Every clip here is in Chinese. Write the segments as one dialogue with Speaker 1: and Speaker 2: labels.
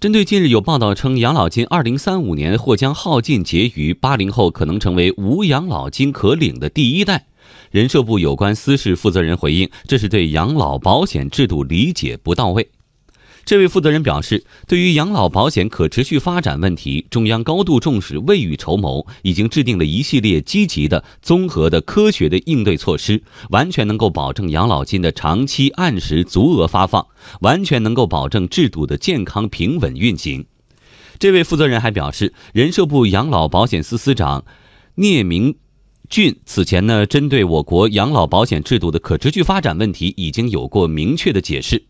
Speaker 1: 针对近日有报道称养老金二零三五年或将耗尽结余，八零后可能成为无养老金可领的第一代，人社部有关司事负责人回应，这是对养老保险制度理解不到位。这位负责人表示，对于养老保险可持续发展问题，中央高度重视，未雨绸缪，已经制定了一系列积极的、综合的、科学的应对措施，完全能够保证养老金的长期按时足额发放，完全能够保证制度的健康平稳运行。这位负责人还表示，人社部养老保险司司长聂明俊此前呢，针对我国养老保险制度的可持续发展问题，已经有过明确的解释。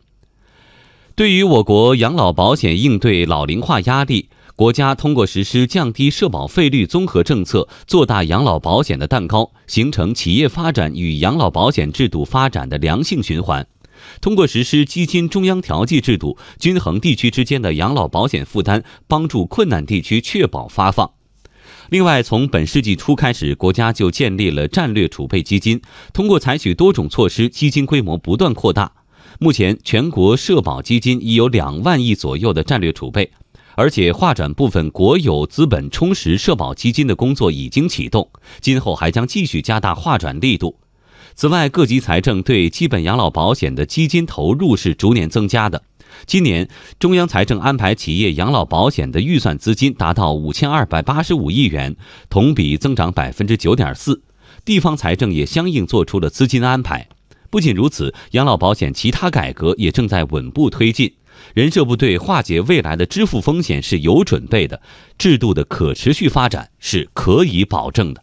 Speaker 1: 对于我国养老保险应对老龄化压力，国家通过实施降低社保费率综合政策，做大养老保险的蛋糕，形成企业发展与养老保险制度发展的良性循环。通过实施基金中央调剂制度，均衡地区之间的养老保险负担，帮助困难地区确保发放。另外，从本世纪初开始，国家就建立了战略储备基金，通过采取多种措施，基金规模不断扩大。目前，全国社保基金已有两万亿左右的战略储备，而且划转部分国有资本充实社保基金的工作已经启动，今后还将继续加大划转力度。此外，各级财政对基本养老保险的基金投入是逐年增加的。今年，中央财政安排企业养老保险的预算资金达到五千二百八十五亿元，同比增长百分之九点四，地方财政也相应做出了资金安排。不仅如此，养老保险其他改革也正在稳步推进。人社部对化解未来的支付风险是有准备的，制度的可持续发展是可以保证的。